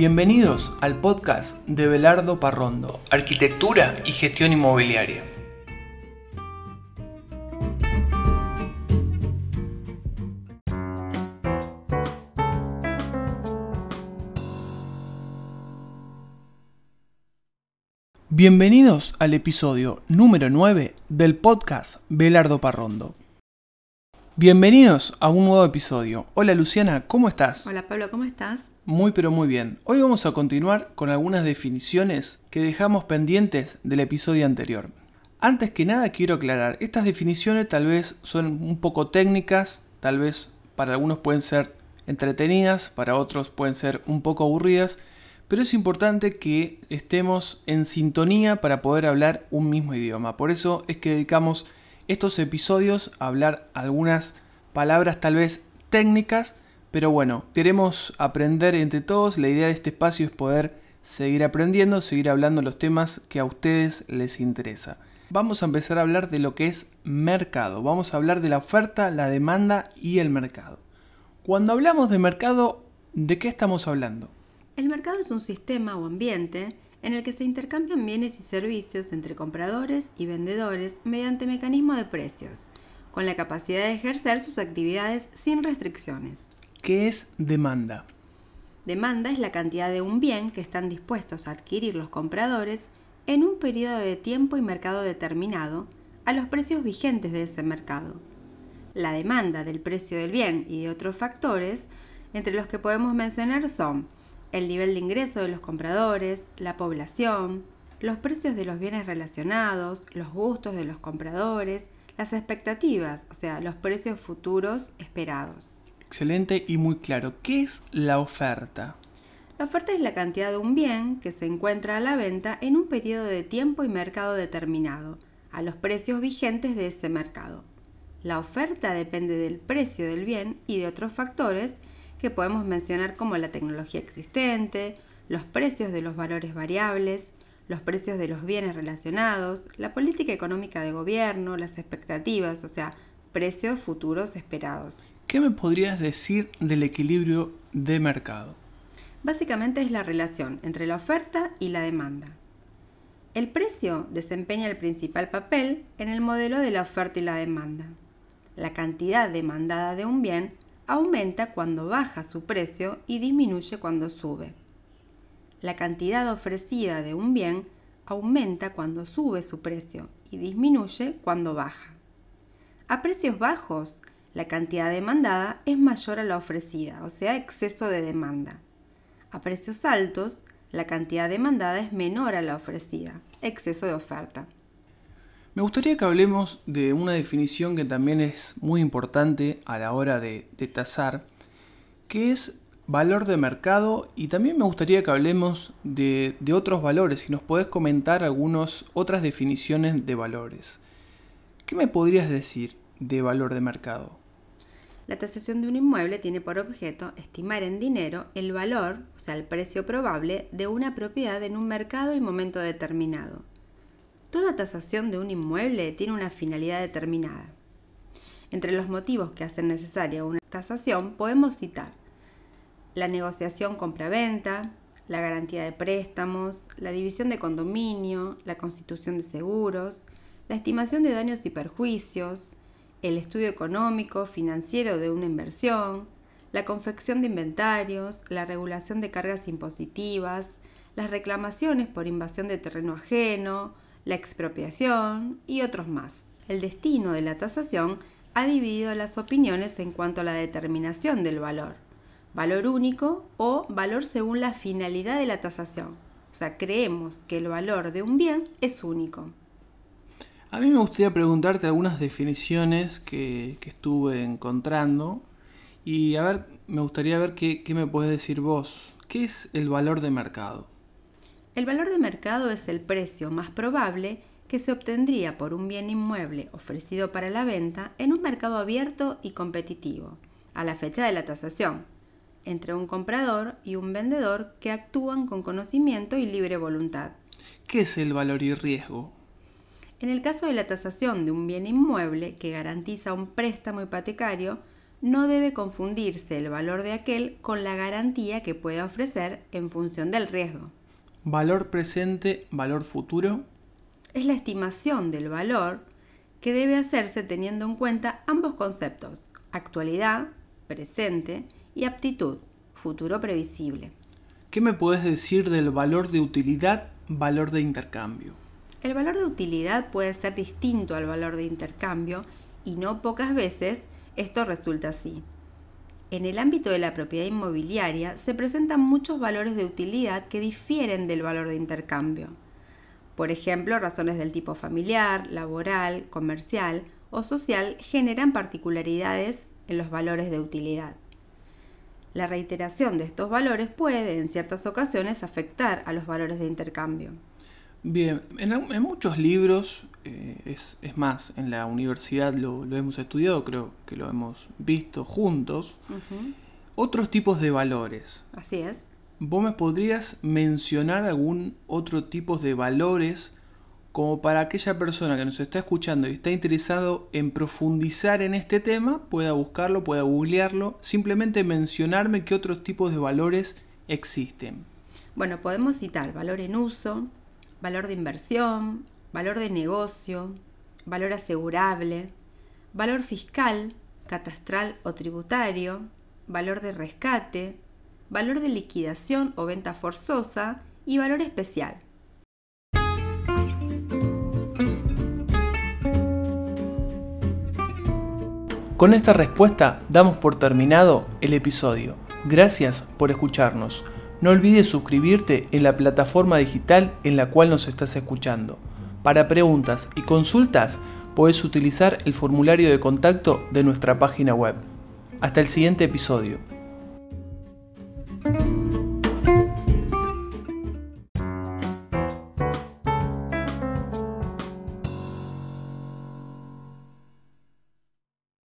Bienvenidos al podcast de Belardo Parrondo, Arquitectura y Gestión Inmobiliaria. Bienvenidos al episodio número 9 del podcast Belardo Parrondo. Bienvenidos a un nuevo episodio. Hola Luciana, ¿cómo estás? Hola Pablo, ¿cómo estás? Muy pero muy bien. Hoy vamos a continuar con algunas definiciones que dejamos pendientes del episodio anterior. Antes que nada quiero aclarar, estas definiciones tal vez son un poco técnicas, tal vez para algunos pueden ser entretenidas, para otros pueden ser un poco aburridas, pero es importante que estemos en sintonía para poder hablar un mismo idioma. Por eso es que dedicamos estos episodios a hablar algunas palabras tal vez técnicas, pero bueno, queremos aprender entre todos. La idea de este espacio es poder seguir aprendiendo, seguir hablando los temas que a ustedes les interesa. Vamos a empezar a hablar de lo que es mercado. Vamos a hablar de la oferta, la demanda y el mercado. Cuando hablamos de mercado, ¿de qué estamos hablando? El mercado es un sistema o ambiente en el que se intercambian bienes y servicios entre compradores y vendedores mediante mecanismo de precios, con la capacidad de ejercer sus actividades sin restricciones. ¿Qué es demanda? Demanda es la cantidad de un bien que están dispuestos a adquirir los compradores en un periodo de tiempo y mercado determinado a los precios vigentes de ese mercado. La demanda del precio del bien y de otros factores, entre los que podemos mencionar son el nivel de ingreso de los compradores, la población, los precios de los bienes relacionados, los gustos de los compradores, las expectativas, o sea, los precios futuros esperados. Excelente y muy claro. ¿Qué es la oferta? La oferta es la cantidad de un bien que se encuentra a la venta en un periodo de tiempo y mercado determinado, a los precios vigentes de ese mercado. La oferta depende del precio del bien y de otros factores que podemos mencionar como la tecnología existente, los precios de los valores variables, los precios de los bienes relacionados, la política económica de gobierno, las expectativas, o sea, precios futuros esperados. ¿Qué me podrías decir del equilibrio de mercado? Básicamente es la relación entre la oferta y la demanda. El precio desempeña el principal papel en el modelo de la oferta y la demanda. La cantidad demandada de un bien aumenta cuando baja su precio y disminuye cuando sube. La cantidad ofrecida de un bien aumenta cuando sube su precio y disminuye cuando baja. A precios bajos, la cantidad demandada es mayor a la ofrecida, o sea, exceso de demanda. A precios altos, la cantidad demandada es menor a la ofrecida, exceso de oferta. Me gustaría que hablemos de una definición que también es muy importante a la hora de, tasar, que es valor de mercado y también me gustaría que hablemos de, de otros valores, si nos podés comentar algunas otras definiciones de valores. ¿Qué me podrías decir de valor de mercado? La tasación de un inmueble tiene por objeto estimar en dinero el valor, o sea, el precio probable, de una propiedad en un mercado y momento determinado. Toda tasación de un inmueble tiene una finalidad determinada. Entre los motivos que hacen necesaria una tasación podemos citar la negociación compra-venta, la garantía de préstamos, la división de condominio, la constitución de seguros, la estimación de daños y perjuicios, el estudio económico, financiero de una inversión, la confección de inventarios, la regulación de cargas impositivas, las reclamaciones por invasión de terreno ajeno, la expropiación y otros más. El destino de la tasación ha dividido las opiniones en cuanto a la determinación del valor, valor único o valor según la finalidad de la tasación. O sea, creemos que el valor de un bien es único. A mí me gustaría preguntarte algunas definiciones que, estuve encontrando y a ver, me gustaría ver qué, qué me puedes decir vos. ¿Qué es el valor de mercado? El valor de mercado es el precio más probable que se obtendría por un bien inmueble ofrecido para la venta en un mercado abierto y competitivo, a la fecha de la tasación, entre un comprador y un vendedor que actúan con conocimiento y libre voluntad. ¿Qué es el valor y riesgo? En el caso de la tasación de un bien inmueble que garantiza un préstamo hipotecario, no debe confundirse el valor de aquel con la garantía que puede ofrecer en función del riesgo. Valor presente, valor futuro. Es la estimación del valor que debe hacerse teniendo en cuenta ambos conceptos, actualidad, presente, y aptitud, futuro previsible. ¿Qué me puedes decir del valor de utilidad, valor de intercambio? El valor de utilidad puede ser distinto al valor de intercambio y no pocas veces esto resulta así. En el ámbito de la propiedad inmobiliaria se presentan muchos valores de utilidad que difieren del valor de intercambio. Por ejemplo, razones del tipo familiar, laboral, comercial o social generan particularidades en los valores de utilidad. La reiteración de estos valores puede, en ciertas ocasiones, afectar a los valores de intercambio. Bien, en, muchos libros, eh, es, más, en la universidad lo, hemos estudiado, creo que lo hemos visto juntos, otros tipos de valores. Así es. ¿Vos me podrías mencionar algún otro tipo de valores como para aquella persona que nos está escuchando y está interesado en profundizar en este tema, pueda buscarlo, pueda googlearlo, simplemente mencionarme qué otros tipos de valores existen. Bueno, podemos citar valor en uso, valor de inversión, valor de negocio, valor asegurable, valor fiscal, catastral o tributario, valor de rescate, valor de liquidación o venta forzosa y valor especial. Con esta respuesta damos por terminado el episodio. Gracias por escucharnos. No olvides suscribirte en la plataforma digital en la cual nos estás escuchando. Para preguntas y consultas puedes utilizar el formulario de contacto de nuestra página web. Hasta el siguiente episodio.